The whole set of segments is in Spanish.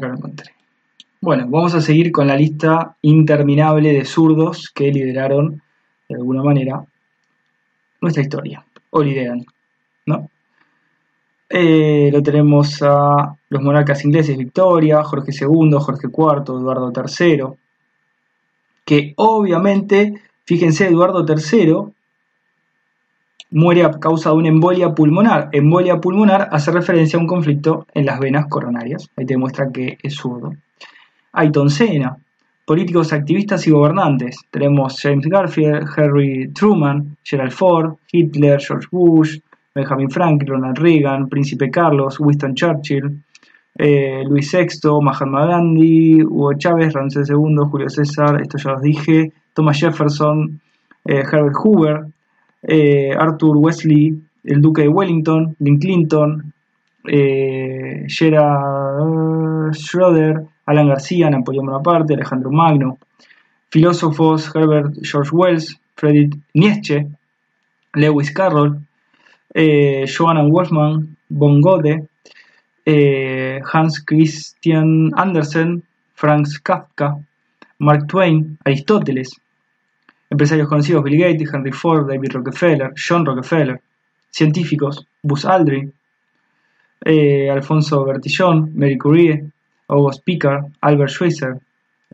Acá lo encontré. Bueno, vamos a seguir con la lista interminable de zurdos que lideraron, de alguna manera, nuestra historia, o lideran, ¿no? Eh, lo tenemos a los monarcas ingleses, Victoria, Jorge II, Jorge IV, Eduardo III, que obviamente, fíjense, Eduardo III muere a causa de una embolia pulmonar. Embolia pulmonar hace referencia a un conflicto en las venas coronarias. Ahí te demuestra que es zurdo. Ayton Senna, políticos activistas y gobernantes. Tenemos James Garfield, Harry Truman, Gerald Ford, Hitler, George Bush, Benjamin Franklin, Ronald Reagan, Príncipe Carlos, Winston Churchill, eh, Luis VI, Mahatma Gandhi, Hugo Chávez, Ramsés II, Julio César, esto ya los dije, Thomas Jefferson, eh, Herbert Hoover, eh, Arthur Wesley, el Duque de Wellington, Lynn Clinton, Gerard Schroeder, Alan García, Napoleón Bonaparte, Alejandro Magno, filósofos Herbert George Wells, Friedrich Nietzsche, Lewis Carroll, eh, Johanna Wolfman, Von Gode, eh, Hans Christian Andersen, Franz Kafka, Mark Twain, Aristóteles, empresarios conocidos Bill Gates, Henry Ford, David Rockefeller, John Rockefeller, científicos Buzz Aldrin, eh, Alfonso Bertillon, Mary Curie, August Pickard, Albert Schweitzer,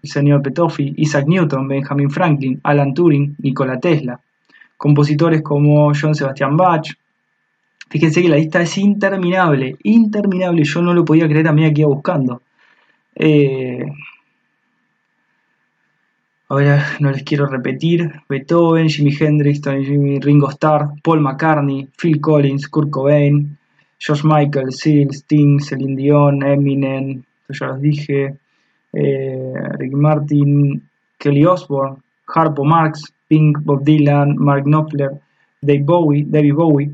el señor Petoffi, Isaac Newton, Benjamin Franklin, Alan Turing, Nikola Tesla, compositores como John Sebastian Bach, Fíjense que la lista es interminable, interminable. Yo no lo podía creer a mí aquí buscando. Eh, a ver, no les quiero repetir. Beethoven, Jimi Hendrix, Tony Jimmy, Ringo Starr, Paul McCartney, Phil Collins, Kurt Cobain, George Michael, Seal, Sting, Celine Dion, Eminem, ya los dije. Eh, Rick Martin, Kelly Osbourne, Harpo Marx, Pink, Bob Dylan, Mark Knopfler, Dave Bowie, David Bowie.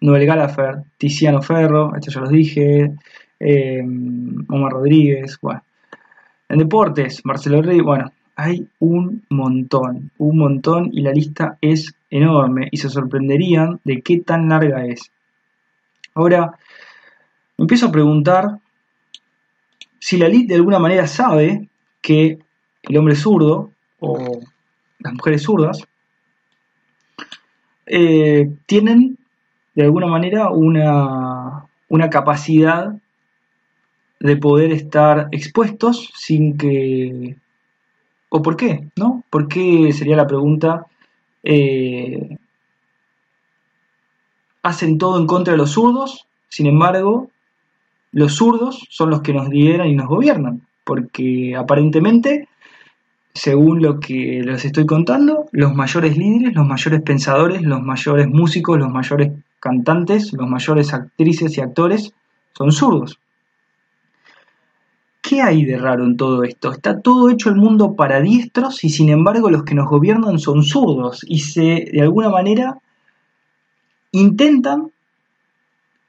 Noel Gallagher, Tiziano Ferro, esto ya los dije, eh, Omar Rodríguez, bueno. En deportes, Marcelo Rey, bueno, hay un montón, un montón y la lista es enorme y se sorprenderían de qué tan larga es. Ahora, empiezo a preguntar si la elite de alguna manera sabe que el hombre zurdo o las mujeres zurdas eh, tienen de alguna manera una, capacidad de poder estar expuestos sin que... ¿O por qué? ¿No? ¿Por qué sería la pregunta? Eh, hacen todo en contra de los zurdos, sin embargo, los zurdos son los que nos lideran y nos gobiernan, porque aparentemente, según lo que les estoy contando, los mayores líderes, los mayores pensadores, los mayores músicos, los mayores cantantes, los mayores actrices y actores son zurdos. ¿Qué hay de raro en todo esto? Está todo hecho el mundo para diestros y sin embargo los que nos gobiernan son zurdos y se, de alguna manera, intentan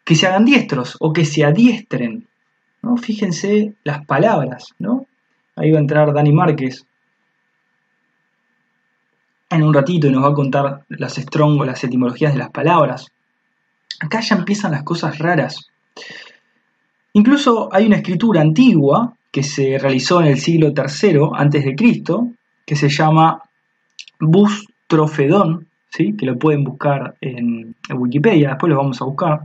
que se hagan diestros o que se adiestren. ¿no? Fíjense las palabras, ¿no? Ahí va a entrar Dani Márquez en un ratito y nos va a contar las strong las etimologías de las palabras. Acá ya empiezan las cosas raras. Incluso hay una escritura antigua que se realizó en el siglo III antes de Cristo, que se llama Bustrofedón, ¿sí? que lo pueden buscar en, Wikipedia, después lo vamos a buscar,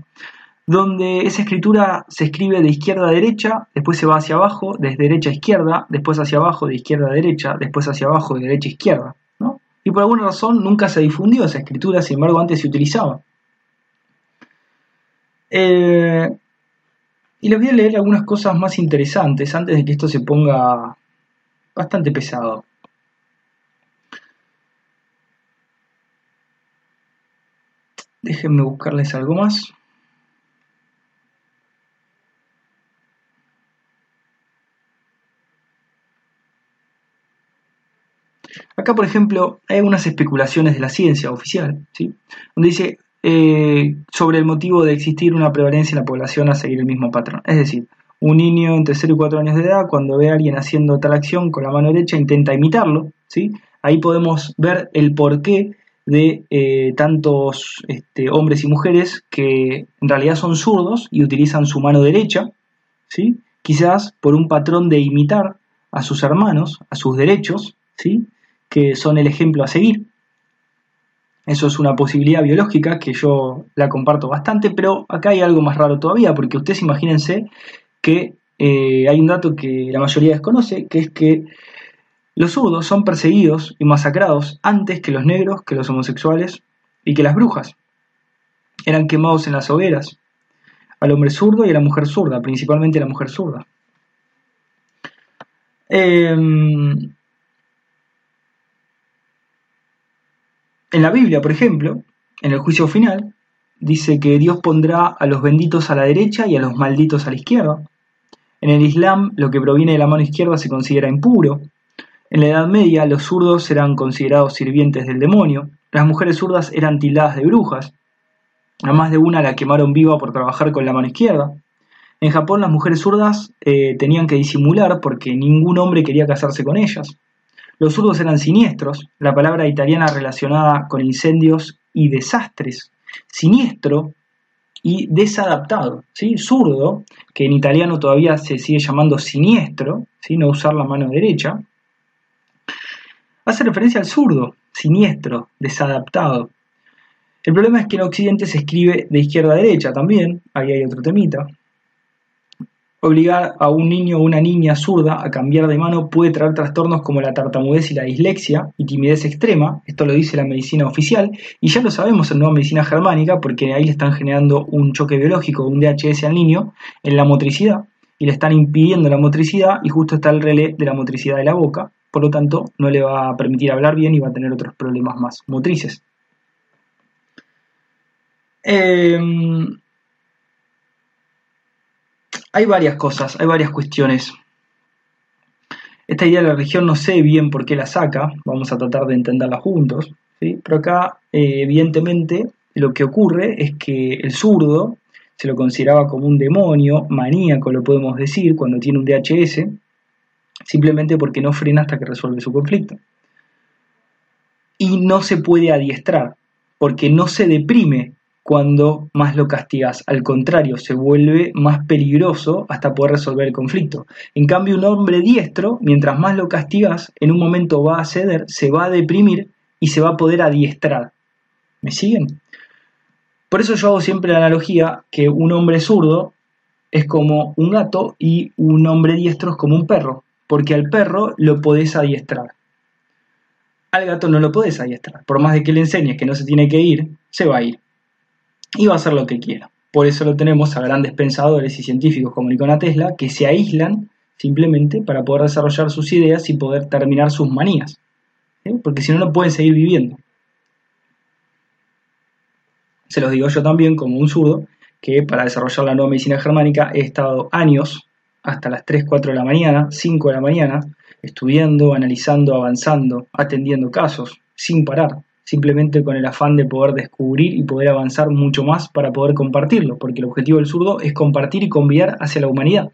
donde esa escritura se escribe de izquierda a derecha, después se va hacia abajo, desde derecha a izquierda, después hacia abajo, de izquierda a derecha, después hacia abajo, de derecha a izquierda. Y por alguna razón nunca se difundió esa escritura, sin embargo antes se utilizaba. Eh, y les voy a leer algunas cosas más interesantes antes de que esto se ponga bastante pesado. Déjenme buscarles algo más. Acá, por ejemplo, hay algunas especulaciones de la ciencia oficial, ¿sí? donde dice, eh, sobre el motivo de existir una prevalencia en la población a seguir el mismo patrón. Es decir, un niño entre 0 y 4 años de edad, cuando ve a alguien haciendo tal acción con la mano derecha, intenta imitarlo. ¿sí? Ahí podemos ver el porqué de eh, tantos este, hombres y mujeres que en realidad son zurdos y utilizan su mano derecha, ¿sí? quizás por un patrón de imitar a sus hermanos, a sus derechos, ¿sí? que son el ejemplo a seguir. Eso es una posibilidad biológica que yo la comparto bastante, pero acá hay algo más raro todavía, porque ustedes imagínense que eh, hay un dato que la mayoría desconoce, que es que los zurdos son perseguidos y masacrados antes que los negros, que los homosexuales y que las brujas. Eran quemados en las hogueras, al hombre zurdo y a la mujer zurda, principalmente a la mujer zurda. Em, en la Biblia, por ejemplo, en el juicio final, dice que Dios pondrá a los benditos a la derecha y a los malditos a la izquierda. En el Islam, lo que proviene de la mano izquierda se considera impuro. En la Edad Media, los zurdos eran considerados sirvientes del demonio. Las mujeres zurdas eran tildadas de brujas. A más de una la quemaron viva por trabajar con la mano izquierda. En Japón las mujeres zurdas eh, tenían que disimular porque ningún hombre quería casarse con ellas. Los zurdos eran siniestros, la palabra italiana relacionada con incendios y desastres. Siniestro y desadaptado. ¿sí? Zurdo, que en italiano todavía se sigue llamando siniestro, ¿sí? no usar la mano derecha, hace referencia al zurdo, siniestro, desadaptado. El problema es que en Occidente se escribe de izquierda a derecha también, ahí hay otro temita. Obligar a un niño o una niña zurda a cambiar de mano puede traer trastornos como la tartamudez y la dislexia y timidez extrema, esto lo dice la medicina oficial, y ya lo sabemos en nueva medicina germánica porque ahí le están generando un choque biológico, un DHS al niño en la motricidad, y le están impidiendo la motricidad y justo está el relé de la motricidad de la boca, por lo tanto no le va a permitir hablar bien y va a tener otros problemas más motrices. Em, hay varias cosas, hay varias cuestiones. Esta idea de la religión no sé bien por qué la saca, vamos a tratar de entenderla juntos, pero acá eh, evidentemente lo que ocurre es que el zurdo se lo consideraba como un demonio, maníaco lo podemos decir, cuando tiene un DHS, simplemente porque no frena hasta que resuelve su conflicto. Y no se puede adiestrar, porque no se deprime cuando más lo castigas. Al contrario, se vuelve más peligroso hasta poder resolver el conflicto. En cambio, un hombre diestro, mientras más lo castigas, en un momento va a ceder, se va a deprimir y se va a poder adiestrar. ¿Me siguen? Por eso yo hago siempre la analogía que un hombre zurdo es como un gato y un hombre diestro es como un perro, porque al perro lo podés adiestrar. Al gato no lo podés adiestrar. Por más de que le enseñes que no se tiene que ir, se va a ir y va a hacer lo que quiera. Por eso lo tenemos a grandes pensadores y científicos como Nikola Tesla que se aíslan simplemente para poder desarrollar sus ideas y poder terminar sus manías. Porque si no, no pueden seguir viviendo. Se los digo yo también como un zurdo que para desarrollar la nueva medicina germánica he estado años, hasta las 3, 4 de la mañana, 5 de la mañana, estudiando, analizando, avanzando, atendiendo casos, sin parar simplemente con el afán de poder descubrir y poder avanzar mucho más para poder compartirlo, porque el objetivo del zurdo es compartir y conviar hacia la humanidad.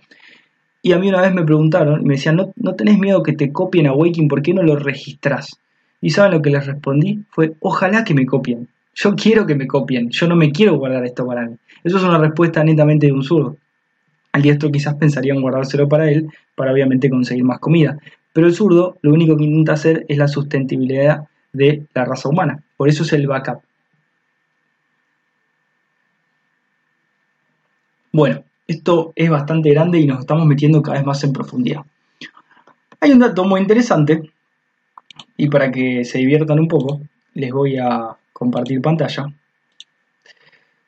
Y a mí una vez me preguntaron, me decían, ¿no, no tenés miedo que te copien a Waking? ¿Por qué no lo registrás? Y ¿saben lo que les respondí? Fue, ojalá que me copien. Yo quiero que me copien, yo no me quiero guardar esto para mí. Eso es una respuesta netamente de un zurdo. Al diestro quizás pensaría en guardárselo para él, para obviamente conseguir más comida. Pero el zurdo lo único que intenta hacer es la sustentabilidad de la raza humana. Por eso es el backup. Bueno, esto es bastante grande y nos estamos metiendo cada vez más en profundidad. Hay un dato muy interesante y para que se diviertan un poco, les voy a compartir pantalla.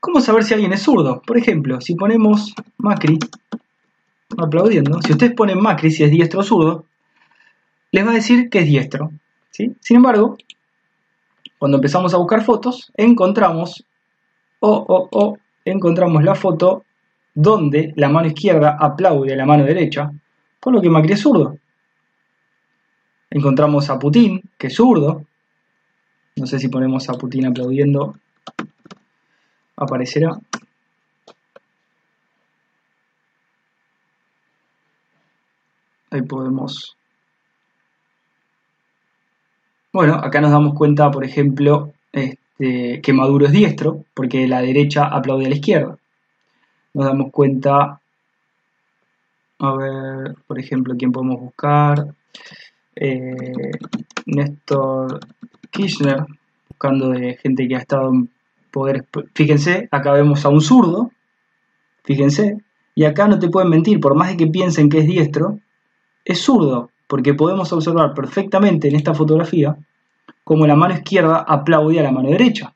¿Cómo saber si alguien es zurdo? Por ejemplo, si ponemos Macri aplaudiendo, si ustedes ponen Macri si es diestro o zurdo, les va a decir que es diestro. Sin embargo, cuando empezamos a buscar fotos, encontramos, encontramos la foto donde la mano izquierda aplaude a la mano derecha, por lo que Macri es zurdo. Encontramos a Putin, que es zurdo. No sé si ponemos a Putin aplaudiendo, aparecerá. Ahí podemos bueno, acá nos damos cuenta, por ejemplo, este, que Maduro es diestro, porque la derecha aplaude a la izquierda. Nos damos cuenta, A ver, por ejemplo, ¿quién podemos buscar? Eh, Néstor Kirchner, buscando de gente que ha estado en poder. Fíjense, acá vemos a un zurdo, fíjense, y acá no te pueden mentir, por más de que piensen que es diestro, es zurdo, porque podemos observar perfectamente en esta fotografía como la mano izquierda aplaude a la mano derecha,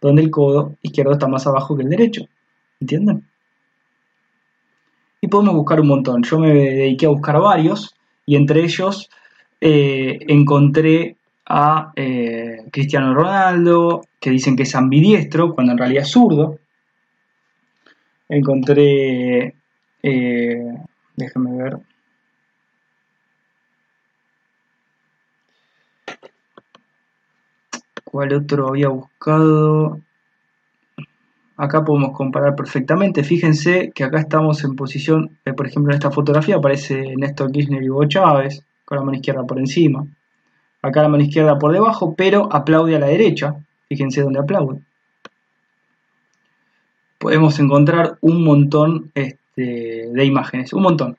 donde el codo izquierdo está más abajo que el derecho. ¿Entienden? Y podemos buscar un montón. Yo me dediqué a buscar varios y entre ellos eh, encontré a eh, Cristiano Ronaldo, que dicen que es ambidiestro, cuando en realidad es zurdo. Encontré, eh, déjenme ver, ¿Cuál otro había buscado? Acá podemos comparar perfectamente. Fíjense que acá estamos en posición, eh, por ejemplo, en esta fotografía aparece Néstor Kirchner y Hugo Chávez, con la mano izquierda por encima. Acá la mano izquierda por debajo, pero aplaude a la derecha. Fíjense dónde aplaude. Podemos encontrar un montón este, de imágenes, un montón.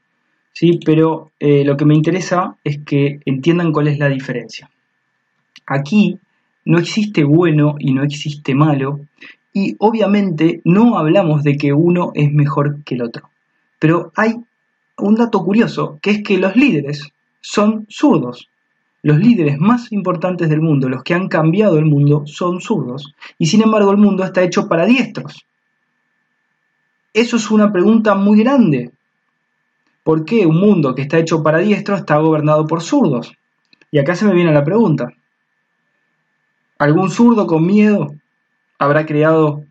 ¿sí? Pero eh, lo que me interesa es que entiendan cuál es la diferencia. Aquí no existe bueno y no existe malo, y obviamente no hablamos de que uno es mejor que el otro. Pero hay un dato curioso, que es que los líderes son zurdos. Los líderes más importantes del mundo, los que han cambiado el mundo, son zurdos. Y sin embargo el mundo está hecho para diestros. Eso es una pregunta muy grande. ¿Por qué un mundo que está hecho para diestros está gobernado por zurdos? Y acá se me viene la pregunta. ¿Algún zurdo con miedo habrá creado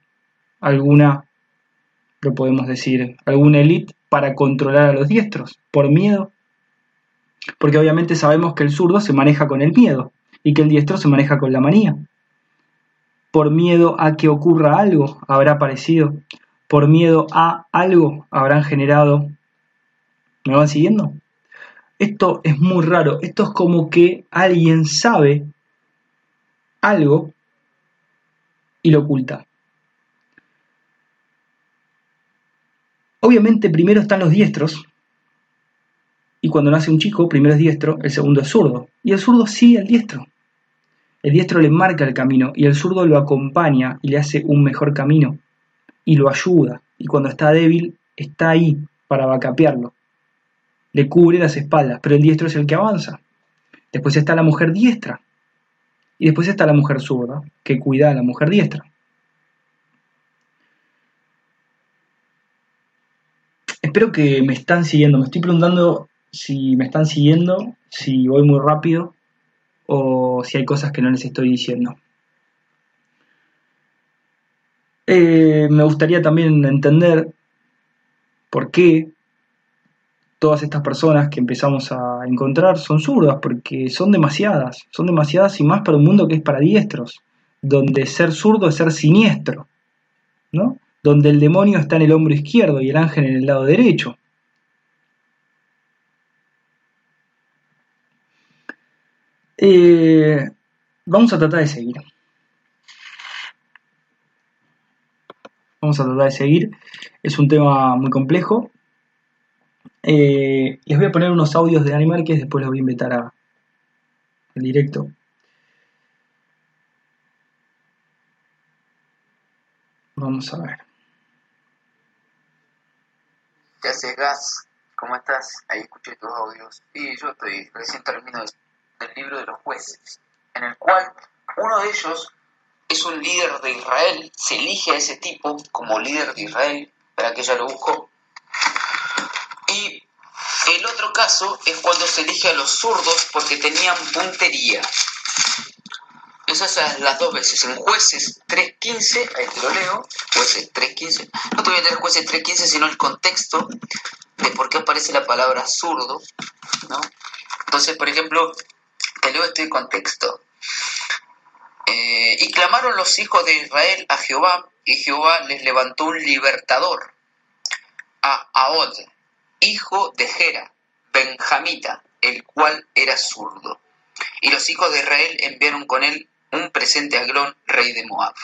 alguna, lo podemos decir, alguna élite para controlar a los diestros? ¿Por miedo? Porque obviamente sabemos que el zurdo se maneja con el miedo y que el diestro se maneja con la manía. Por miedo a que ocurra algo habrá aparecido. Por miedo a algo habrán generado. ¿Me van siguiendo? Esto es muy raro. Esto es como que alguien sabe algo y lo oculta. Obviamente primero están los diestros, y cuando nace un chico, primero es diestro, el segundo es zurdo, y el zurdo sigue al diestro. El diestro le marca el camino y el zurdo lo acompaña y le hace un mejor camino y lo ayuda. Y cuando está débil, está ahí para vacapearlo. Le cubre las espaldas, pero el diestro es el que avanza. Después está la mujer diestra, y después está la mujer zurda, que cuida a la mujer diestra. Espero que me están siguiendo. Me estoy preguntando si me están siguiendo, si voy muy rápido o si hay cosas que no les estoy diciendo. Eh, me gustaría también entender por qué todas estas personas que empezamos a encontrar son zurdas, porque son demasiadas, son demasiadas y más para un mundo que es para diestros, donde ser zurdo es ser siniestro, ¿no? Donde el demonio está en el hombro izquierdo y el ángel en el lado derecho. Eh, vamos a tratar de seguir. Vamos a tratar de seguir. Es un tema muy complejo, eh, les voy a poner unos audios de Animal que después los voy a invitar a, al directo. Vamos a ver. ¿Qué haces, Gas? ¿Cómo estás? Ahí escuché tus audios. Y yo estoy recién termino del libro de los jueces, en el cual uno de ellos es un líder de Israel, se elige a ese tipo como líder de Israel, para que ya lo busco, y el otro caso es cuando se elige a los zurdos porque tenían puntería. Esas son las dos veces. En jueces 3.15, ahí te lo leo, jueces 3.15. No te voy a leer jueces 3.15, sino el contexto de por qué aparece la palabra zurdo. Entonces, por ejemplo, te leo este contexto. Eh, y clamaron los hijos de Israel a Jehová, y Jehová les levantó un libertador, a Ahod, hijo de Gera, benjamita, el cual era zurdo. Y los hijos de Israel enviaron con él un presente a Glón, rey de Moab.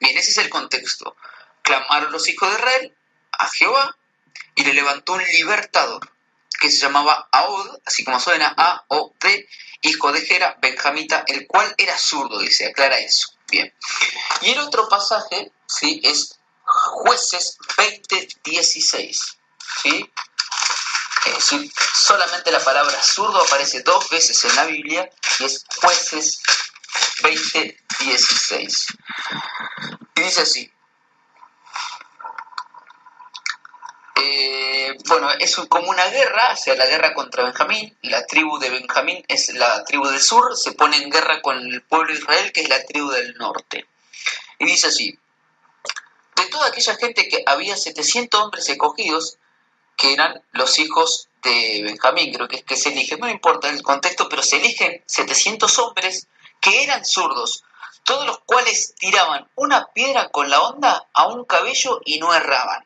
Bien, ese es el contexto. Clamaron los hijos de Israel a Jehová y le levantó un libertador que se llamaba Aod, así como suena A-O-D, hijo de Gera, benjamita, el cual era zurdo, dice, aclara eso. Bien. Y el otro pasaje, ¿sí? Es Jueces 20:16, ¿sí? Es decir, solamente la palabra zurdo aparece dos veces en la Biblia y es Jueces 20:16. Y dice así, Eh, bueno, es como una guerra, o sea, la guerra contra Benjamín. La tribu de Benjamín es la tribu del sur, se pone en guerra con el pueblo de Israel, que es la tribu del norte. Y dice así, toda aquella gente que había 700 hombres escogidos, que eran los hijos de Benjamín, creo que es que se eligen, no importa el contexto, pero se eligen 700 hombres que eran zurdos, todos los cuales tiraban una piedra con la onda a un cabello y no erraban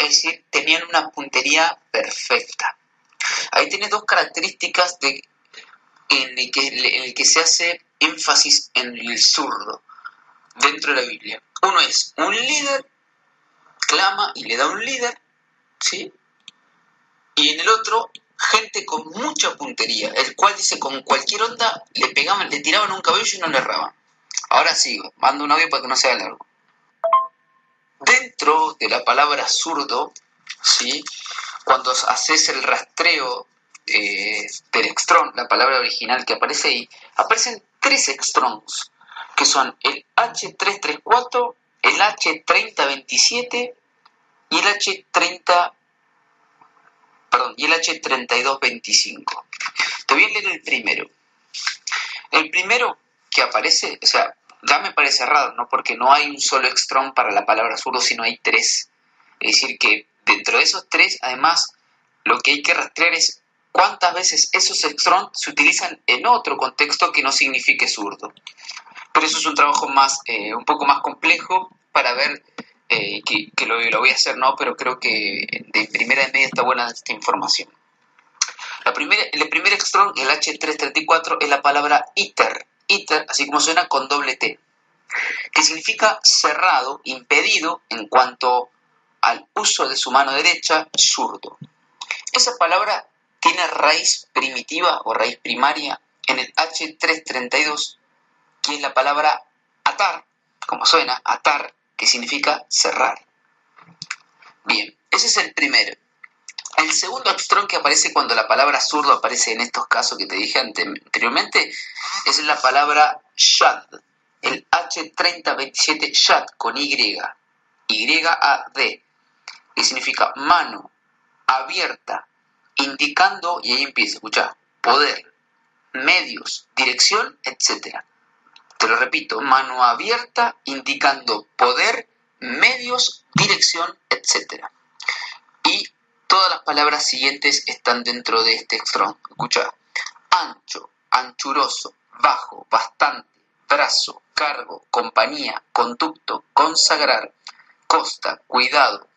es decir, tenían una puntería perfecta. Ahí tiene dos características en, el que, que se hace énfasis en el zurdo dentro de la Biblia. Uno es un líder, y le da un líder, ¿sí? Y en el otro, gente con mucha puntería, el cual dice con cualquier onda le pegaban, le tiraban un cabello y no le erraban. Ahora sigo, mando un audio para que no sea largo. Dentro de la palabra zurdo, ¿sí? cuando haces el rastreo eh, del extrón, la palabra original que aparece ahí, aparecen tres extrons, que son el H334, el H3027 y el H30 perdón, y el H3225. Te voy a leer el primero. El primero que aparece, o sea, ya me parece raro, ¿no? Porque no hay un solo extrón para la palabra zurdo, sino hay tres. Es decir, que dentro de esos tres, además, lo que hay que rastrear es cuántas veces esos extrons se utilizan en otro contexto que no signifique zurdo. Pero eso es un trabajo más, eh, un poco más complejo para ver eh, que, lo, voy a hacer, ¿no? Pero creo que de primera de media está buena esta información. La primera, el primer extrón, el H334, es la palabra iter, iter, así como suena con doble T, que significa cerrado, impedido en cuanto al uso de su mano derecha, zurdo. Esa palabra tiene raíz primitiva o raíz primaria en el H332, que es la palabra atar, como suena, atar, que significa cerrar. Bien, ese es el primero. El segundo extrón que aparece cuando la palabra zurdo aparece en estos casos que te dije anteriormente es la palabra shad, el H3027 shad con Y, Y-A-D, que significa mano abierta, indicando, y ahí empieza, escucha, poder, medios, dirección, etc. Te lo repito, mano abierta, indicando poder, medios, dirección, etc. Y Todas las palabras siguientes están dentro de este extrón. Escucha. Ancho, anchuroso, bajo, bastante, brazo, cargo, compañía, conducto, consagrar, costa, cuidado,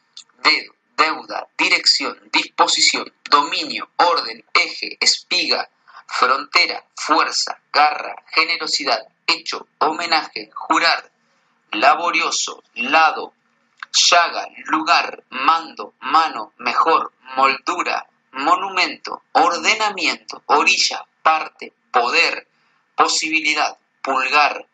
dedo, deuda, dirección, disposición, dominio, orden, eje, espiga, frontera, fuerza, garra, generosidad, hecho, homenaje, jurar, laborioso, lado, llaga, lugar, mando, mano, mejor, moldura, monumento, ordenamiento, orilla, parte, poder, posibilidad, pulgar,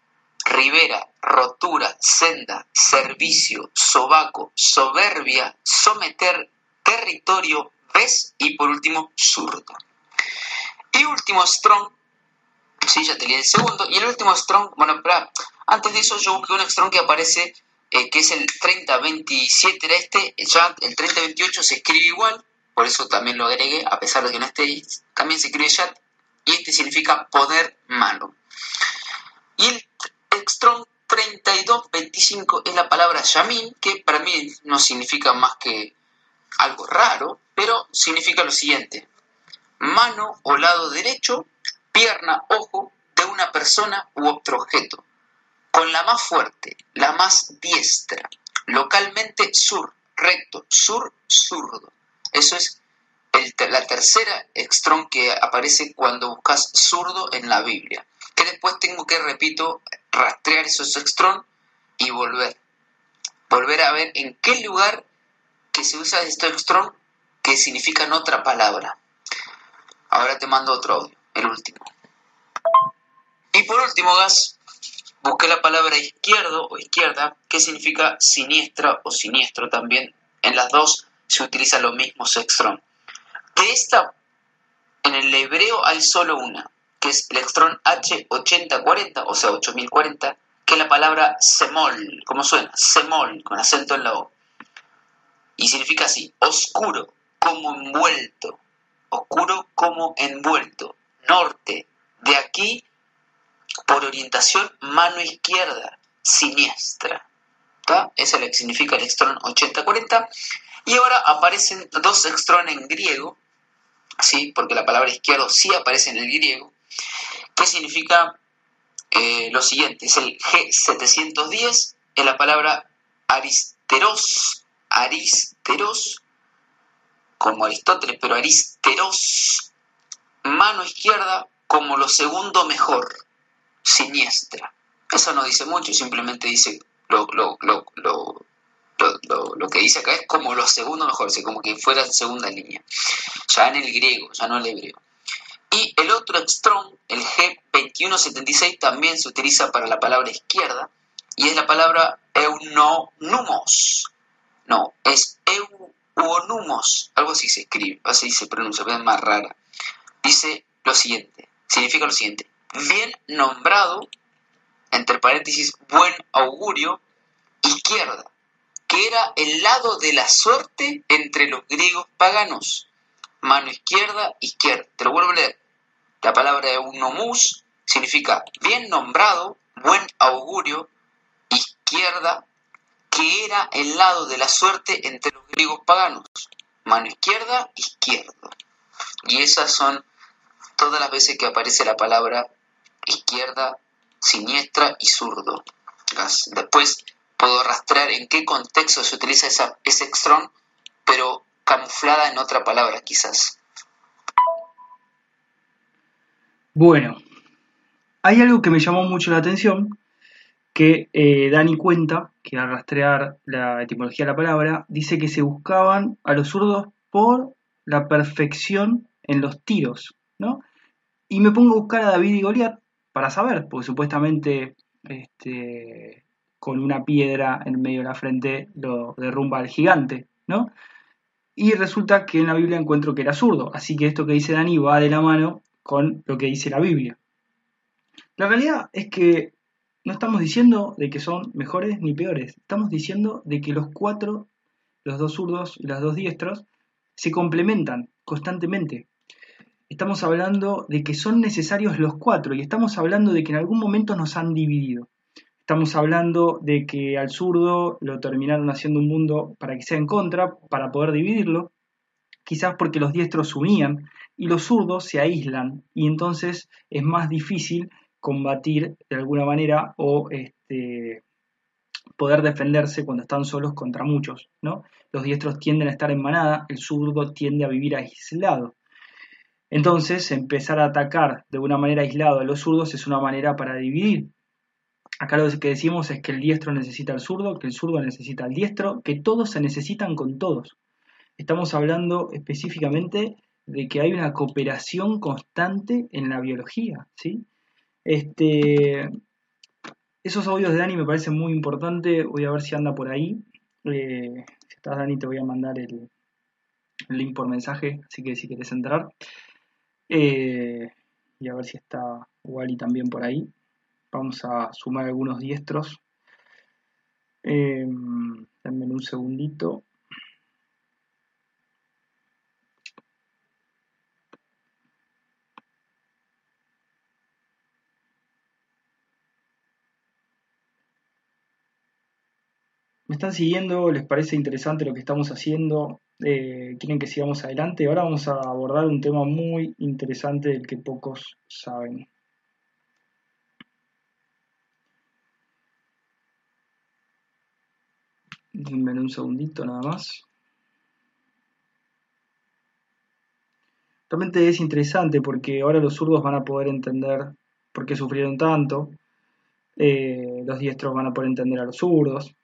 ribera, rotura, senda, servicio, sobaco, soberbia, someter, territorio, ves y por último, zurdo. Y último, strong, sí, ya tenía el segundo, y el último strong, bueno, antes de eso yo busqué un strong que aparece eh, que es el 3027 era este, ya el 3028 se escribe igual, por eso también lo agregué, a pesar de que no esté también se escribe chat, y este significa poder malo. Y el Strong 3225 es la palabra Yamin, que para mí no significa más que algo raro, pero significa lo siguiente, mano o lado derecho, pierna, ojo de una persona u otro objeto con la más fuerte, la más diestra, localmente sur, recto, sur, zurdo. Eso es la tercera extrón que aparece cuando buscas zurdo en la Biblia. Que después tengo que, repito, rastrear esos extrón y volver. Volver a ver en qué lugar que se usa este extrón que significan otra palabra. Ahora te mando otro audio, el último. Por último, Gas, busqué la palabra izquierdo o izquierda, que significa siniestra o siniestro también. En las dos se utiliza lo mismo sextrón. De esta, en el hebreo hay solo una, que es el extrón H8040, o sea, 8040, que es la palabra semol, como suena, semol, con acento en la O. Y significa así, oscuro, como envuelto, oscuro como envuelto, norte, de aquí por orientación mano izquierda, siniestra. Ese es lo que significa el extrón 8040. Y ahora aparecen dos extrones en griego, ¿sí? porque la palabra izquierdo sí aparece en el griego, que significa eh, lo siguiente, es el G710, es la palabra aristeros, aristeros, como Aristóteles, pero aristeros, mano izquierda como lo segundo mejor, siniestra. Eso no dice mucho, simplemente dice lo, lo, lo, lo, que dice acá es como lo segundo mejor, como que fuera segunda línea, ya en el griego, ya no en el hebreo. Y el otro extrón, el G2176, también se utiliza para la palabra izquierda y es la palabra eunonumos. No, es euonumos, algo así se escribe, así se pronuncia, es más rara. Dice lo siguiente, significa lo siguiente, bien nombrado, entre paréntesis, buen augurio, izquierda, que era el lado de la suerte entre los griegos paganos. Mano izquierda, izquierda. Te lo vuelvo a leer. La palabra eunomus significa bien nombrado, buen augurio, izquierda, que era el lado de la suerte entre los griegos paganos. Mano izquierda, izquierdo. Y esas son todas las veces que aparece la palabra izquierda, siniestra y zurdo. Después puedo rastrear en qué contexto se utiliza esa, ese extrón, pero camuflada en otra palabra quizás. Bueno, hay algo que me llamó mucho la atención, que eh, Dani cuenta, que al rastrear la etimología de la palabra, dice que se buscaban a los zurdos por la perfección en los tiros, ¿no? Y me pongo a buscar a David y Goliat para saber, porque supuestamente este, con una piedra en medio de la frente lo derrumba al gigante, ¿no? Y resulta que en la Biblia encuentro que era zurdo, así que esto que dice Dani va de la mano con lo que dice la Biblia. La realidad es que no estamos diciendo de que son mejores ni peores, estamos diciendo de que los cuatro, los dos zurdos y los dos diestros, se complementan constantemente. Estamos hablando de que son necesarios los cuatro y estamos hablando de que en algún momento nos han dividido. Estamos hablando de que al zurdo lo terminaron haciendo un mundo para que sea en contra, para poder dividirlo, quizás porque los diestros se unían y los zurdos se aíslan y entonces es más difícil combatir de alguna manera o este, poder defenderse cuando están solos contra muchos. ¿no? Los diestros tienden a estar en manada, el zurdo tiende a vivir aislado. Entonces, empezar a atacar de una manera aislada a los zurdos es una manera para dividir. Acá lo que decimos es que el diestro necesita al zurdo, que el zurdo necesita al diestro, que todos se necesitan con todos. Estamos hablando específicamente de que hay una cooperación constante en la biología, ¿sí? Este, esos audios de Dani me parecen muy importantes, voy a ver si anda por ahí. Eh, si estás Dani te voy a mandar el, link por mensaje, así que si quieres entrar. Eh, y a ver si está Wally también por ahí. Vamos a sumar algunos diestros. Eh, un segundito. ¿Me están siguiendo? ¿Les parece interesante lo que estamos haciendo? Eh, ¿Quieren que sigamos adelante? Ahora vamos a abordar un tema muy interesante del que pocos saben. Denme un segundito nada más. Realmente es interesante porque ahora los zurdos van a poder entender por qué sufrieron tanto. Eh, los diestros van a poder entender a los zurdos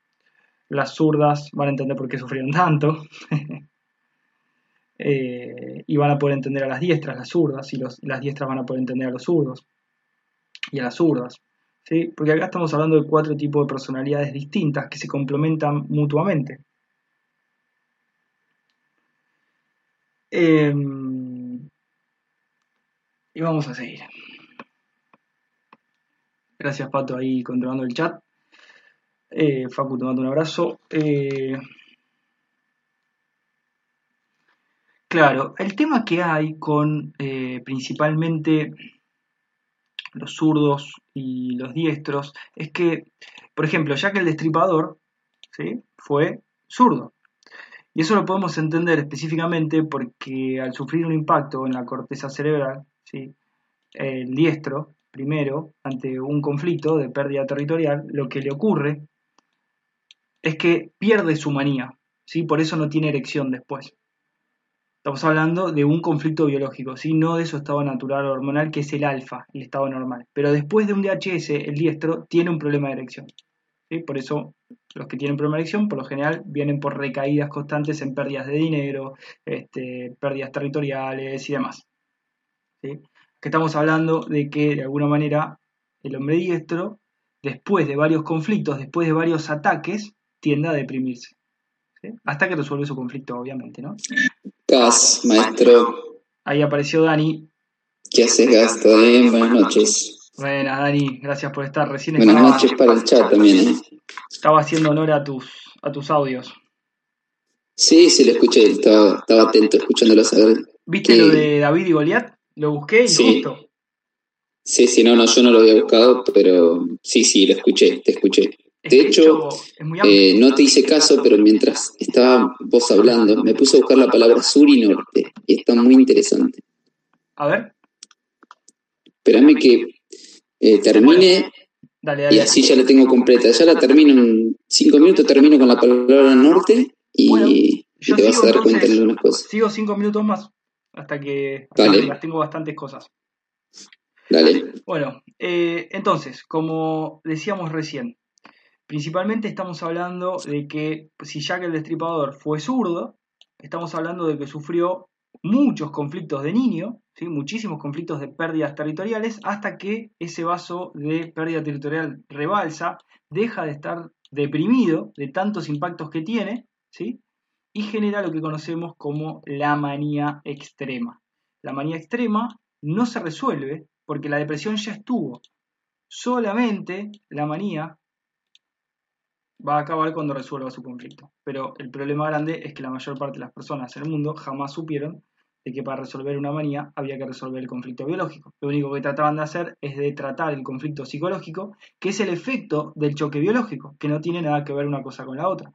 las zurdas van a entender por qué sufrieron tanto. eh, y van a poder entender a las diestras, las zurdas, y las diestras van a poder entender a los zurdos y a las zurdas. ¿sí? Porque acá estamos hablando de cuatro tipos de personalidades distintas que se complementan mutuamente. Em, y vamos a seguir. Gracias, Pato, ahí controlando el chat. Eh, Facu, te mando un abrazo. Eh, claro, el tema que hay con eh, principalmente los zurdos y los diestros es que, por ejemplo, ya que el destripador ¿sí? fue zurdo. Y eso lo podemos entender específicamente porque al sufrir un impacto en la corteza cerebral, ¿sí? el diestro, primero, ante un conflicto de pérdida territorial, lo que le ocurre es que pierde su manía, ¿sí? por eso no tiene erección después. Estamos hablando de un conflicto biológico, ¿sí? no de su estado natural hormonal, que es el alfa, el estado normal. Pero después de un DHS, el diestro tiene un problema de erección. ¿sí? Por eso los que tienen problema de erección, por lo general, vienen por recaídas constantes en pérdidas de dinero, este, pérdidas territoriales y demás. Que estamos hablando de que, de alguna manera, el hombre diestro, después de varios conflictos, después de varios ataques, tiende a deprimirse. Hasta que resuelve su conflicto, obviamente, ¿no? Gas, maestro. Ahí apareció Dani. ¿Qué haces, Gas? ¿Todo bien? Buenas noches. Buenas, Dani. Gracias por estar. Recién Buenas noches para el chat también. ¿eh? Estaba haciendo honor a tus, a tus audios. Sí, sí, lo escuché. Estaba, estaba atento escuchándolos. A ¿Viste lo de David y Goliat? Lo busqué y sí. justo. Sí, sí, no, no, yo no lo había buscado, pero sí, sí, lo escuché, te escuché. De hecho, eh, no te hice caso, pero mientras estaba vos hablando, me puse a buscar la palabra sur y norte, y está muy interesante. A ver. Espérame que eh, termine, Dale, dale. y así ya la tengo completa. Ya la termino en cinco minutos, termino con la palabra norte, y, Bueno, y te vas a dar cuenta de algunas cosas. Sigo cinco minutos más hasta que Dale. las tengo bastantes cosas. Dale. Bueno, eh, entonces, como decíamos recién, principalmente estamos hablando de que si Jack el Destripador fue zurdo, estamos hablando de que sufrió muchos conflictos de niño, ¿sí? muchísimos conflictos de pérdidas territoriales, hasta que ese vaso de pérdida territorial rebalsa, deja de estar deprimido de tantos impactos que tiene, ¿sí? y genera lo que conocemos como la manía extrema. La manía extrema no se resuelve porque la depresión ya estuvo. Solamente la manía va a acabar cuando resuelva su conflicto. Pero el problema grande es que la mayor parte de las personas en el mundo jamás supieron de que para resolver una manía había que resolver el conflicto biológico. Lo único que trataban de hacer es de tratar el conflicto psicológico, que es el efecto del choque biológico, que no tiene nada que ver una cosa con la otra.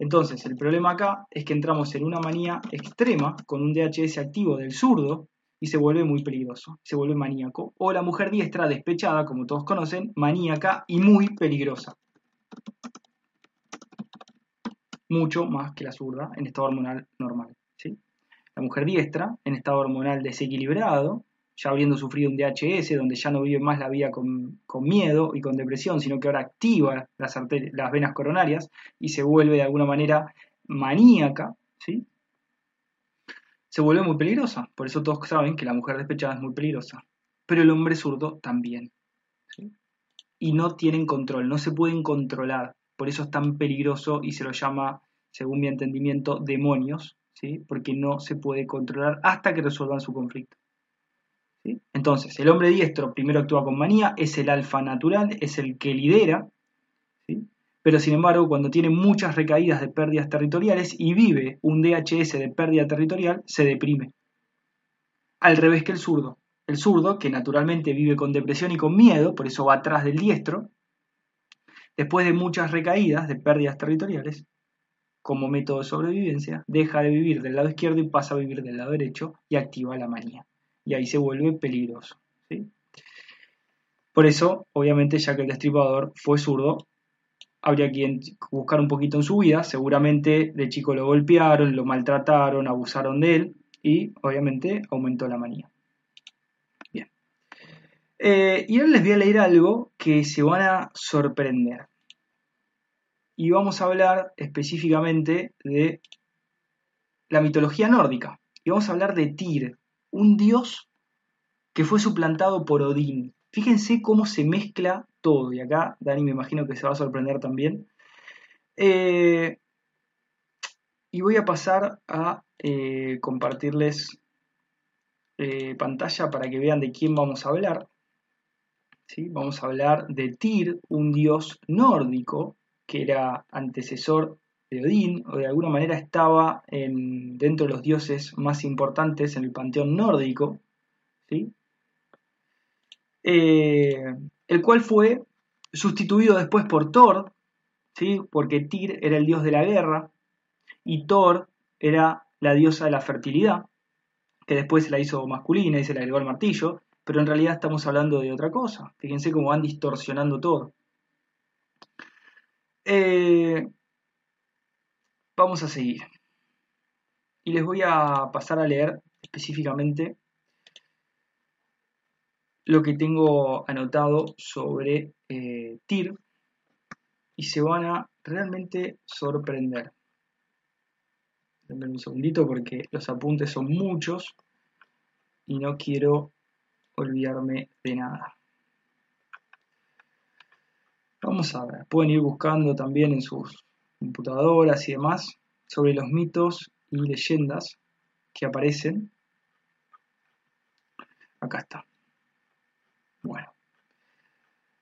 Entonces, el problema acá es que entramos en una manía extrema con un DHS activo del zurdo y se vuelve muy peligroso, se vuelve maníaco. O la mujer diestra despechada, como todos conocen, maníaca y muy peligrosa. Mucho más que la zurda en estado hormonal normal. ¿sí? La mujer diestra, en estado hormonal desequilibrado, ya habiendo sufrido un DHS, donde ya no vive más la vida con, miedo y con depresión, sino que ahora activa las, venas coronarias y se vuelve de alguna manera maníaca, ¿sí? se vuelve muy peligrosa. Por eso todos saben que la mujer despechada es muy peligrosa. Pero el hombre zurdo también. Y no tienen control, no se pueden controlar. Por eso es tan peligroso y se lo llama, según mi entendimiento, demonios, ¿sí? porque no se puede controlar hasta que resuelvan su conflicto. Entonces, el hombre diestro primero actúa con manía, es el alfa natural, es el que lidera, ¿sí? pero sin embargo, cuando tiene muchas recaídas de pérdidas territoriales y vive un DHS de pérdida territorial, se deprime. Al revés que el zurdo. El zurdo, que naturalmente vive con depresión y con miedo, por eso va atrás del diestro, después de muchas recaídas de pérdidas territoriales, como método de sobrevivencia, deja de vivir del lado izquierdo y pasa a vivir del lado derecho y activa la manía. Y ahí se vuelve peligroso. Por eso, obviamente, ya que el destripador fue zurdo, habría que buscar un poquito en su vida. Seguramente de chico lo golpearon, lo maltrataron, abusaron de él y obviamente aumentó la manía. Eh, y ahora les voy a leer algo que se van a sorprender. Y vamos a hablar específicamente de la mitología nórdica. y vamos a hablar de Tyr, un dios que fue suplantado por Odín. Fíjense cómo se mezcla todo, y acá Dani me imagino que se va a sorprender también. Eh, y voy a pasar a eh, compartirles pantalla para que vean de quién vamos a hablar. Vamos a hablar de Tyr, un dios nórdico que era antecesor de Odín, o de alguna manera estaba dentro de los dioses más importantes en el panteón nórdico, ¿sí? Eh, el cual fue sustituido después por Thor, ¿sí? porque Tyr era el dios de la guerra y Thor era la diosa de la fertilidad, que después se la hizo masculina y se le agregó el martillo, pero en realidad estamos hablando de otra cosa. Fíjense cómo van distorsionando todo. Eh, vamos a seguir. Y les voy a pasar a leer específicamente lo que tengo anotado sobre eh, TIR y se van a realmente sorprender. Denme un segundito porque los apuntes son muchos y no quiero olvidarme de nada. Vamos a ver, pueden ir buscando también en sus computadoras y demás sobre los mitos y leyendas que aparecen. Acá está. Bueno.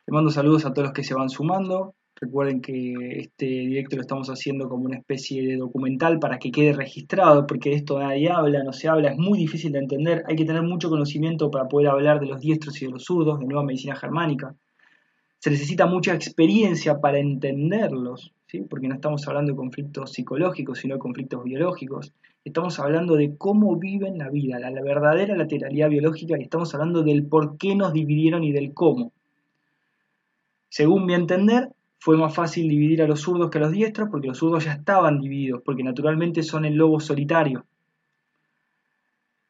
Le mando saludos a todos los que se van sumando. Recuerden que este directo lo estamos haciendo como una especie de documental para que quede registrado, porque esto nadie habla, no se habla, es muy difícil de entender. Hay que tener mucho conocimiento para poder hablar de los diestros y de los zurdos, de nueva medicina germánica. Se necesita mucha experiencia para entenderlos, ¿sí? porque no estamos hablando de conflictos psicológicos, sino de conflictos biológicos. Estamos hablando de cómo viven la vida, la, la verdadera lateralidad biológica, y estamos hablando del por qué nos dividieron y del cómo. Según mi entender, fue más fácil dividir a los zurdos que a los diestros, porque los zurdos ya estaban divididos, porque naturalmente son el lobo solitario.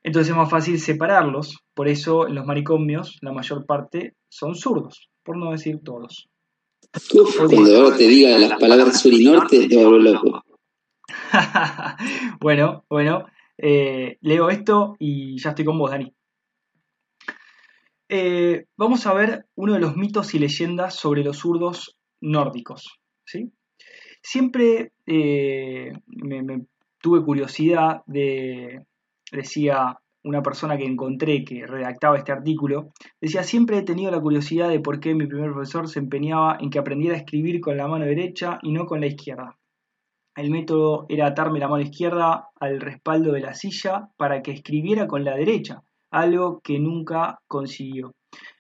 Entonces es más fácil separarlos, por eso en los maricomios la mayor parte son zurdos por no decir todos. cuando ahora te diga las palabras sur y norte, te vuelvo loco. bueno, bueno, eh, leo esto y ya estoy con vos, Dani. Eh, vamos a ver uno de los mitos y leyendas sobre los zurdos nórdicos. ¿sí? Siempre eh, me, tuve curiosidad de, decía, una persona que encontré que redactaba este artículo, decía, siempre he tenido la curiosidad de por qué mi primer profesor se empeñaba en que aprendiera a escribir con la mano derecha y no con la izquierda. El método era atarme la mano izquierda al respaldo de la silla para que escribiera con la derecha, algo que nunca consiguió.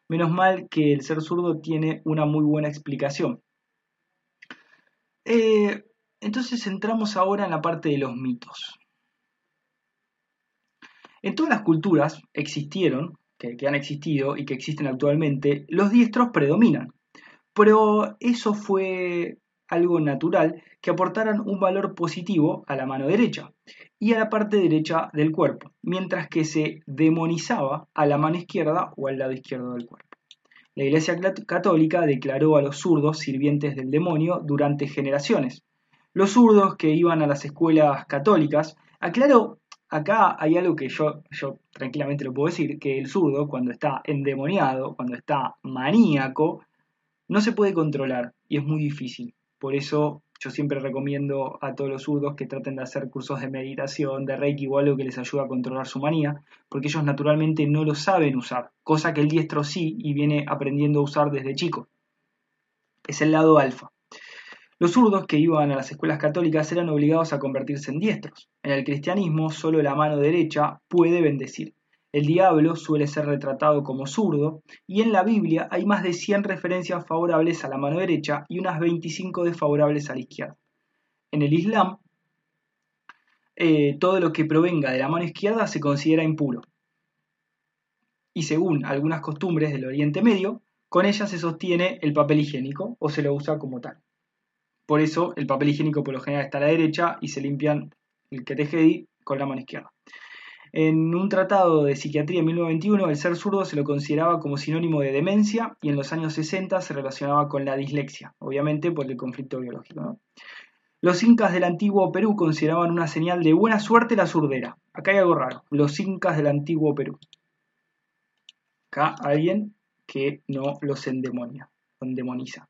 Menos mal que el ser zurdo tiene una muy buena explicación. Eh, entonces entramos ahora en la parte de los mitos. En todas las culturas existieron, que, han existido y que existen actualmente, los diestros predominan. Pero eso fue algo natural que aportaran un valor positivo a la mano derecha y a la parte derecha del cuerpo, mientras que se demonizaba a la mano izquierda o al lado izquierdo del cuerpo. La Iglesia Católica declaró a los zurdos sirvientes del demonio durante generaciones. Los zurdos que iban a las escuelas católicas, aclaró acá hay algo que yo, yo tranquilamente lo puedo decir, que el zurdo cuando está endemoniado, cuando está maníaco, no se puede controlar y es muy difícil. Por eso yo siempre recomiendo a todos los zurdos que traten de hacer cursos de meditación, de reiki o algo que les ayude a controlar su manía, porque ellos naturalmente no lo saben usar, cosa que el diestro sí y viene aprendiendo a usar desde chico. Es el lado alfa. Los zurdos que iban a las escuelas católicas eran obligados a convertirse en diestros. En el cristianismo solo la mano derecha puede bendecir. El diablo suele ser retratado como zurdo y en la Biblia hay más de 100 referencias favorables a la mano derecha y unas 25 desfavorables a la izquierda. En el Islam, eh, todo lo que provenga de la mano izquierda se considera impuro. Y según algunas costumbres del Oriente Medio, con ella se sostiene el papel higiénico o se lo usa como tal. Por eso el papel higiénico por lo general está a la derecha y se limpian el ketejedi con la mano izquierda. En un tratado de psiquiatría en 1921, el ser zurdo se lo consideraba como sinónimo de demencia y en los años 60 se relacionaba con la dislexia, obviamente por el conflicto biológico. Los incas del antiguo Perú consideraban una señal de buena suerte la zurdera. acá hay algo raro. Los incas del antiguo Perú. Acá alguien que no los endemonia, endemoniza.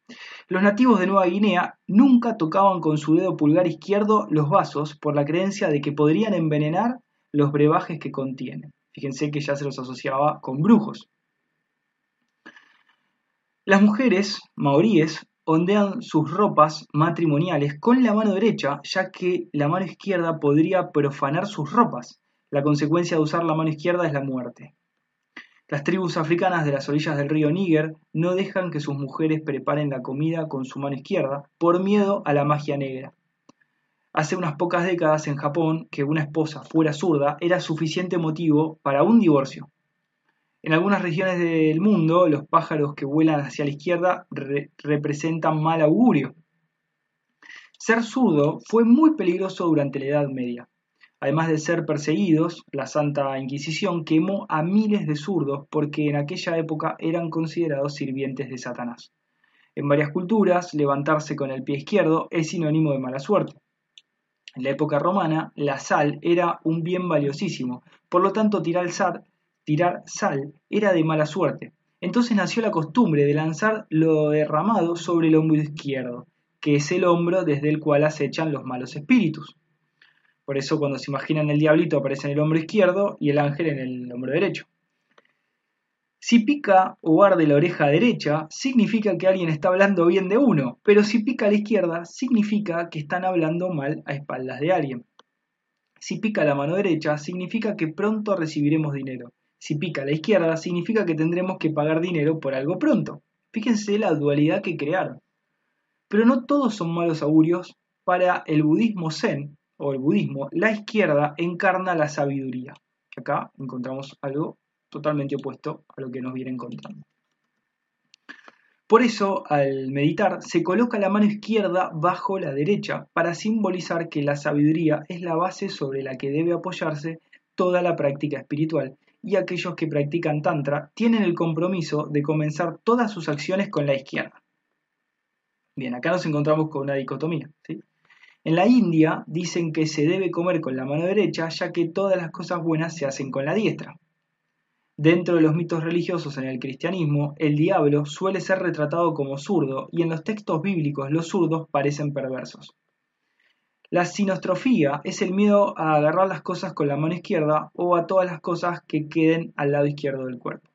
Los nativos de Nueva Guinea nunca tocaban con su dedo pulgar izquierdo los vasos por la creencia de que podrían envenenar los brebajes que contienen. Fíjense que ya se los asociaba con brujos. Las mujeres maoríes ondean sus ropas matrimoniales con la mano derecha, ya que la mano izquierda podría profanar sus ropas. La consecuencia de usar la mano izquierda es la muerte. Las tribus africanas de las orillas del río Níger no dejan que sus mujeres preparen la comida con su mano izquierda por miedo a la magia negra. Hace unas pocas décadas en Japón que una esposa fuera zurda era suficiente motivo para un divorcio. En algunas regiones del mundo, los pájaros que vuelan hacia la izquierda representan mal augurio. Ser zurdo fue muy peligroso durante la Edad Media. Además de ser perseguidos, la Santa Inquisición quemó a miles de zurdos porque en aquella época eran considerados sirvientes de Satanás. En varias culturas, levantarse con el pie izquierdo es sinónimo de mala suerte. En la época romana, la sal era un bien valiosísimo, por lo tanto tirar sal sal era de mala suerte. Entonces nació la costumbre de lanzar lo derramado sobre el hombro izquierdo, que es el hombro desde el cual acechan los malos espíritus. Por eso cuando se imaginan el diablito aparece en el hombro izquierdo y el ángel en el hombro derecho. Si pica o arde la oreja derecha, significa que alguien está hablando bien de uno, pero si pica a la izquierda, significa que están hablando mal a espaldas de alguien. Si pica la mano derecha, significa que pronto recibiremos dinero. Si pica a la izquierda, significa que tendremos que pagar dinero por algo pronto. Fíjense la dualidad que crearon. Pero no todos son malos augurios. Para el budismo zen, o el budismo, la izquierda encarna la sabiduría. Acá encontramos algo totalmente opuesto a lo que nos viene encontrando. Por eso, al meditar, se coloca la mano izquierda bajo la derecha para simbolizar que la sabiduría es la base sobre la que debe apoyarse toda la práctica espiritual y aquellos que practican Tantra tienen el compromiso de comenzar todas sus acciones con la izquierda. Bien, acá nos encontramos con una dicotomía. En la India dicen que se debe comer con la mano derecha ya que todas las cosas buenas se hacen con la diestra. Dentro de los mitos religiosos en el cristianismo, el diablo suele ser retratado como zurdo y en los textos bíblicos los zurdos parecen perversos. La sinostrofía es el miedo a agarrar las cosas con la mano izquierda o a todas las cosas que queden al lado izquierdo del cuerpo.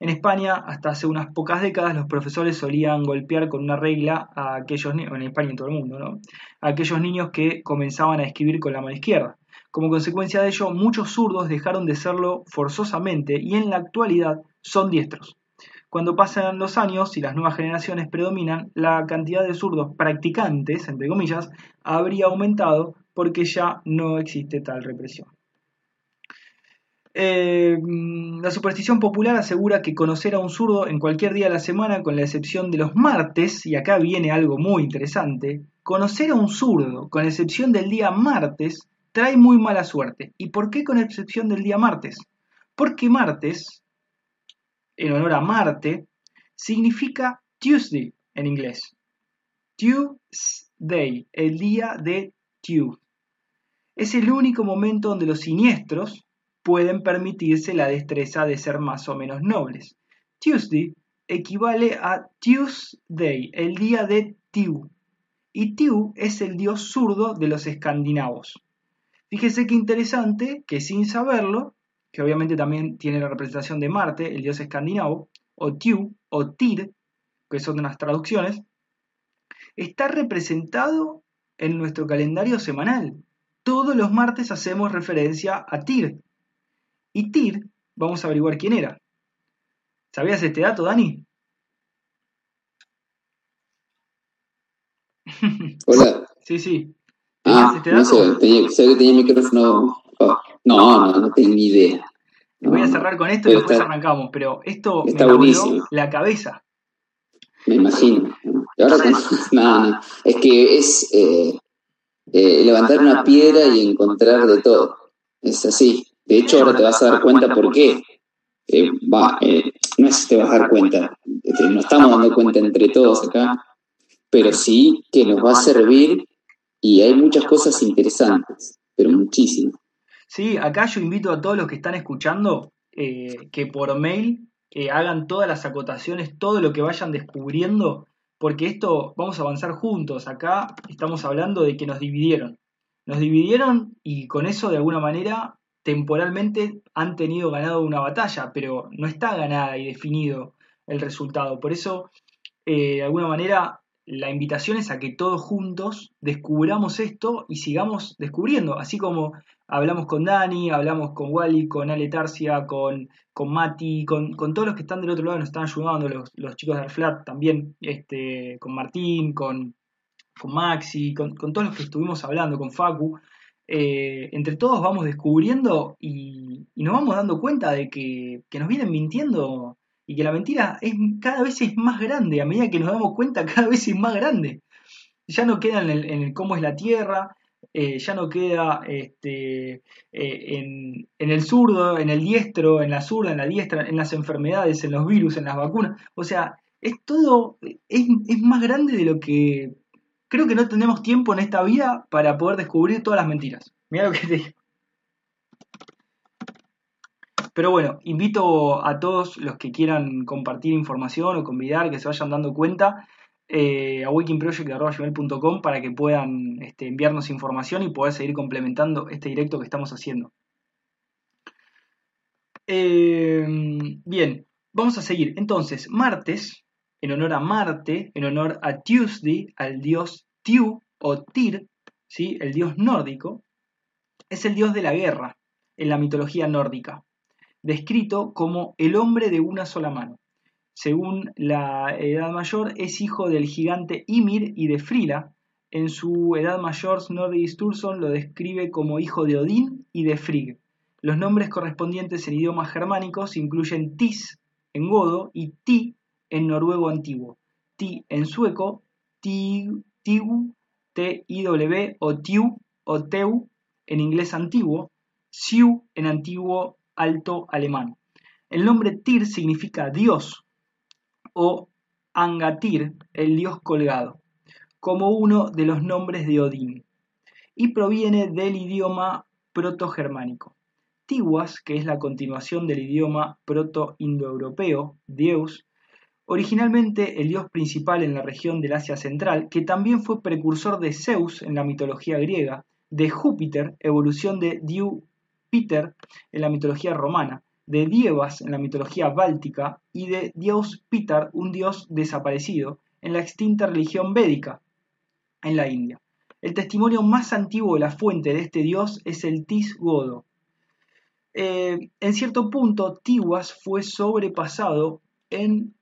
En España, hasta hace unas pocas décadas, los profesores solían golpear con una regla a aquellos niños, en España y en todo el mundo, ¿no? a aquellos niños que comenzaban a escribir con la mano izquierda. Como consecuencia de ello, muchos zurdos dejaron de serlo forzosamente y en la actualidad son diestros. Cuando pasan los años y las nuevas generaciones predominan, la cantidad de zurdos practicantes, entre comillas, habría aumentado porque ya no existe tal represión. Eh, la superstición popular asegura que conocer a un zurdo en cualquier día de la semana, con la excepción de los martes, y acá viene algo muy interesante, conocer a un zurdo, con excepción del día martes, trae muy mala suerte. ¿Y por qué con excepción del día martes? Porque martes en honor a Marte, significa Tuesday en inglés. Tuesday, el día de Tuesday. Es el único momento donde los siniestros pueden permitirse la destreza de ser más o menos nobles. Tuesday equivale a Tuesday, el día de Tiu. Y Tiu es el dios zurdo de los escandinavos. Fíjese qué interesante que sin saberlo, que obviamente también tiene la representación de Marte, el dios escandinavo, o Tiu, o Tyr, que son unas traducciones, está representado en nuestro calendario semanal. Todos los martes hacemos referencia a Tyr. Y Tyr, vamos a averiguar quién era. ¿Sabías este dato, Dani? Hola. sí, sí. Ah, este dato? No sé, tenía, que tenía micrófono no, no, no tengo ni idea. Voy a cerrar con esto y después arrancamos, pero esto está me buenísimo. la cabeza. Me imagino. ahora, no, Es que es eh, eh, levantar una piedra y encontrar de todo. Es así. De hecho, ahora te vas a dar cuenta por qué. Eh, va, no es te vas a dar cuenta. Este, nos estamos dando cuenta entre todos acá. Pero sí que nos va a servir y hay muchas cosas interesantes, pero muchísimas. Sí, acá yo invito a todos los que están escuchando eh, que por mail eh, hagan todas las acotaciones, todo lo que vayan descubriendo, porque esto vamos a avanzar juntos. Acá estamos hablando de que nos dividieron. Nos dividieron y con eso de alguna manera temporalmente han tenido ganado una batalla, pero no está ganada y definido el resultado. Por eso, eh, de alguna manera, la invitación es a que todos juntos descubramos esto y sigamos descubriendo, así como hablamos con Dani, hablamos con Wally, con Ale Tarsia, con, con Mati, con, todos los que están del otro lado nos están ayudando, los, chicos de Arflat también, este, con Martín, con, con Maxi, con, todos los que estuvimos hablando, con Facu. Eh, entre todos vamos descubriendo y, nos vamos dando cuenta de que, que nos vienen mintiendo y que la mentira es, cada vez es más grande, a medida que nos damos cuenta cada vez es más grande. Ya no queda en el, cómo es la Tierra, eh, ya no queda este, eh, en, el zurdo, en el diestro, en la zurda, en la diestra, en las enfermedades, en los virus, en las vacunas. O sea, es todo, es, es más grande de lo que creo que no tenemos tiempo en esta vida para poder descubrir todas las mentiras. Mira lo que te digo. Pero bueno, invito a todos los que quieran compartir información o convidar, que se vayan dando cuenta, eh, a wikingproject.com para que puedan este, enviarnos información y poder seguir complementando este directo que estamos haciendo. Eh, bien, vamos a seguir. Entonces, martes, en honor a Marte, en honor a Tuesday, al dios Tiu o Tyr, ¿sí? el dios nórdico, es el dios de la guerra en la mitología nórdica descrito como el hombre de una sola mano. Según la Edad Mayor, es hijo del gigante Ymir y de Frila. En su Edad Mayor, Snorri Sturluson lo describe como hijo de Odín y de Frigg. Los nombres correspondientes en idiomas germánicos incluyen Tis en godo y Ti en noruego antiguo. Ti en sueco, Tiu, T-I-W o Tiu o Teu en inglés antiguo, Siu en antiguo alto alemán. El nombre Tyr significa Dios o Angatir, el dios colgado, como uno de los nombres de Odín, y proviene del idioma proto-germánico. Tiwas, que es la continuación del idioma proto-indoeuropeo, Deus, originalmente el dios principal en la región del Asia Central, que también fue precursor de Zeus en la mitología griega, de Júpiter, evolución de Diu En la mitología romana, de Dievas en la mitología báltica y de Dios Pitar, un dios desaparecido, en la extinta religión védica en la India. El testimonio más antiguo de la fuente de este dios es el Tis Godo. Eh, en cierto punto, Tiwas fue sobrepasado en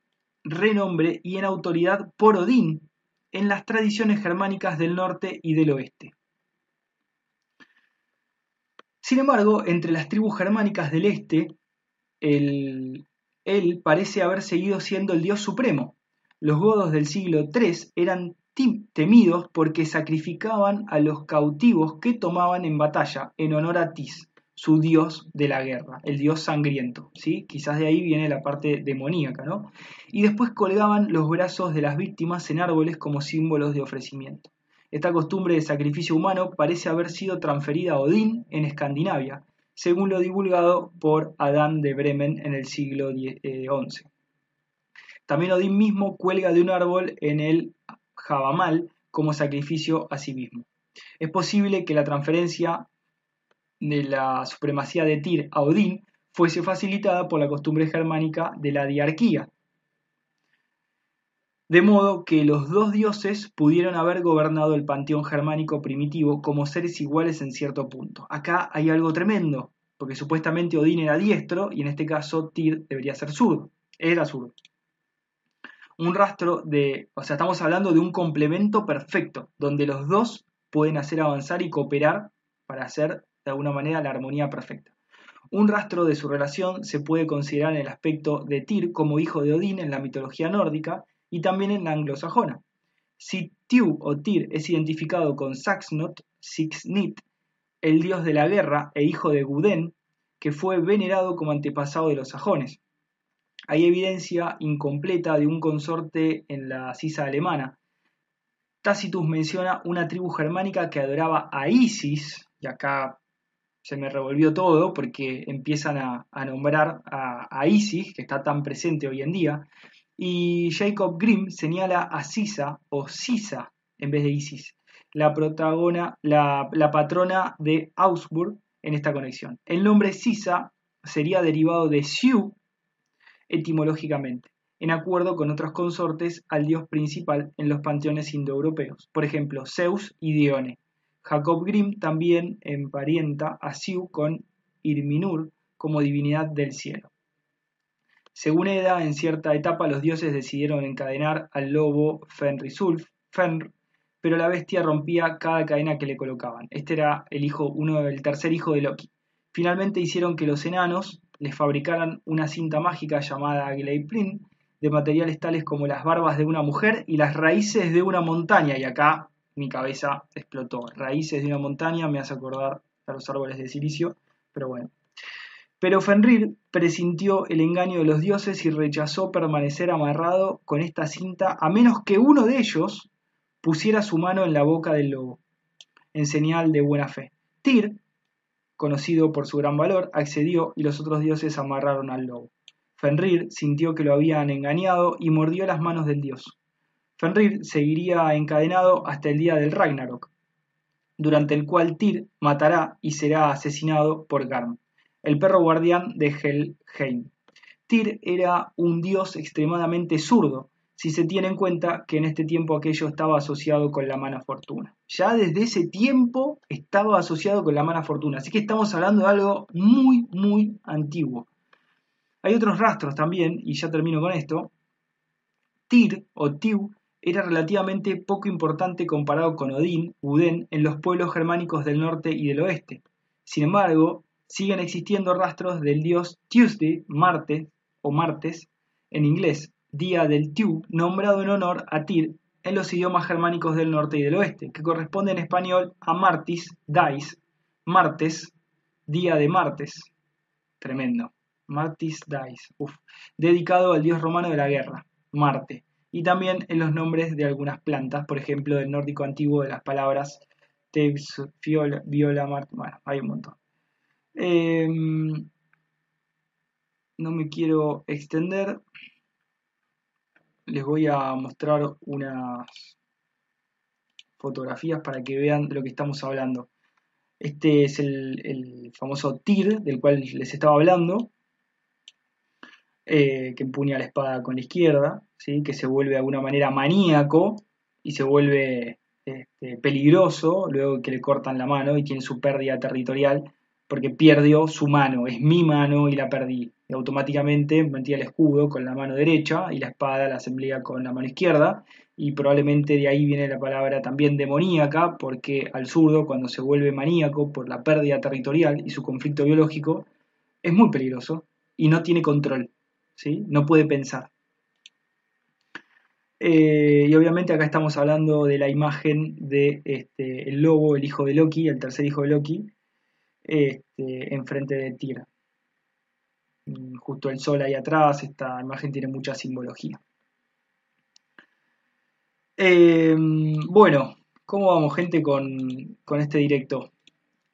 renombre y en autoridad por Odín en las tradiciones germánicas del norte y del oeste. Sin embargo, entre las tribus germánicas del este, él parece haber seguido siendo el dios supremo. Los godos del siglo III eran temidos porque sacrificaban a los cautivos que tomaban en batalla en honor a Tis, su dios de la guerra, el dios sangriento, ¿sí? Quizás de ahí viene la parte demoníaca, ¿no? Y después colgaban los brazos de las víctimas en árboles como símbolos de ofrecimiento. Esta costumbre de sacrificio humano parece haber sido transferida a Odín en Escandinavia, según lo divulgado por Adán de Bremen en el siglo XI. Eh, También Odín mismo cuelga de un árbol en el Jabamal como sacrificio a sí mismo. Es posible que la transferencia de la supremacía de Tyr a Odín fuese facilitada por la costumbre germánica de la diarquía, de modo que los dos dioses pudieron haber gobernado el panteón germánico primitivo como seres iguales en cierto punto. Acá hay algo tremendo, porque supuestamente Odín era diestro y en este caso Tyr debería ser zurdo. Era zurdo. Un rastro de, o sea, estamos hablando de un complemento perfecto, donde los dos pueden hacer avanzar y cooperar para hacer de alguna manera la armonía perfecta. Un rastro de su relación se puede considerar en el aspecto de Tyr como hijo de Odín en la mitología nórdica y también en la anglosajona. Si Tiu o Tyr es identificado con Saxnot, Sixnit, el dios de la guerra e hijo de Guden, que fue venerado como antepasado de los sajones. Hay evidencia incompleta de un consorte en la Sisa alemana. Tacitus menciona una tribu germánica que adoraba a Isis, y acá se me revolvió todo porque empiezan a, nombrar a, Isis, que está tan presente hoy en día, y Jacob Grimm señala a Sisa o Sisa en vez de Isis, la, protagona, la, patrona de Augsburg en esta conexión. El nombre Sisa sería derivado de Siu etimológicamente, en acuerdo con otros consortes al dios principal en los panteones indoeuropeos, por ejemplo Zeus y Dione. Jacob Grimm también emparenta a Siu con Irminur como divinidad del cielo. Según Eda, en cierta etapa los dioses decidieron encadenar al lobo Fenrisulf, Fenr, pero la bestia rompía cada cadena que le colocaban. Este era el hijo, uno del tercer hijo de Loki. Finalmente hicieron que los enanos les fabricaran una cinta mágica llamada Gleiplin de materiales tales como las barbas de una mujer y las raíces de una montaña. Y acá mi cabeza explotó. Raíces de una montaña me hace acordar a los árboles de silicio, pero bueno. Pero Fenrir presintió el engaño de los dioses y rechazó permanecer amarrado con esta cinta a menos que uno de ellos pusiera su mano en la boca del lobo, en señal de buena fe. Tyr, conocido por su gran valor, accedió y los otros dioses amarraron al lobo. Fenrir sintió que lo habían engañado y mordió las manos del dios. Fenrir seguiría encadenado hasta el día del Ragnarok, durante el cual Tyr matará y será asesinado por Garm, el perro guardián de Helheim. Tyr era un dios extremadamente zurdo, si se tiene en cuenta que en este tiempo aquello estaba asociado con la mala fortuna. Ya desde ese tiempo estaba asociado con la mala fortuna, así que estamos hablando de algo muy, muy antiguo. Hay otros rastros también, y ya termino con esto. Tyr o Tiu era relativamente poco importante comparado con Odín, Uden, en los pueblos germánicos del norte y del oeste. Sin embargo, siguen existiendo rastros del dios Tuesday, Marte o martes en inglés, día del Tiu, nombrado en honor a Tyr en los idiomas germánicos del norte y del oeste, que corresponde en español a Martis, Dais, martes, día de martes. Tremendo. Martis Dais, dedicado al dios romano de la guerra, Marte y también en los nombres de algunas plantas, por ejemplo, del nórdico antiguo de las palabras Tebs, Viola, Viola bueno, hay un montón. Em, no me quiero extender. Les voy a mostrar unas fotografías para que vean de lo que estamos hablando. Este es el, famoso TIR del cual les estaba hablando. Eh, que empuña la espada con la izquierda, ¿sí? que se vuelve de alguna manera maníaco y se vuelve este, peligroso luego que le cortan la mano y tiene su pérdida territorial porque perdió su mano, es mi mano y la perdí. Y automáticamente metía el escudo con la mano derecha y la espada la asemblea con la mano izquierda y probablemente de ahí viene la palabra también demoníaca porque al zurdo cuando se vuelve maníaco por la pérdida territorial y su conflicto biológico es muy peligroso y no tiene control. No puede pensar. Eh, y obviamente acá estamos hablando de la imagen de este, lobo, el hijo de Loki, el tercer hijo de Loki, este, enfrente de Tyr. Mm, justo el sol ahí atrás, esta imagen tiene mucha simbología. Eh, bueno, ¿cómo vamos gente con, este directo?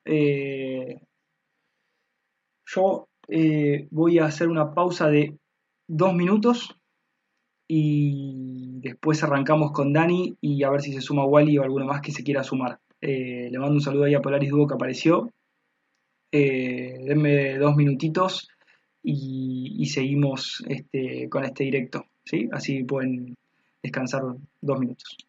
Eh, yo voy a hacer una pausa de dos minutos y después arrancamos con Dani y a ver si se suma Wally o alguno más que se quiera sumar. Eh, le mando un saludo ahí a Polaris Duo que apareció. Eh, denme dos minutitos y, seguimos este, con este directo. ¿sí? Así pueden descansar dos minutos.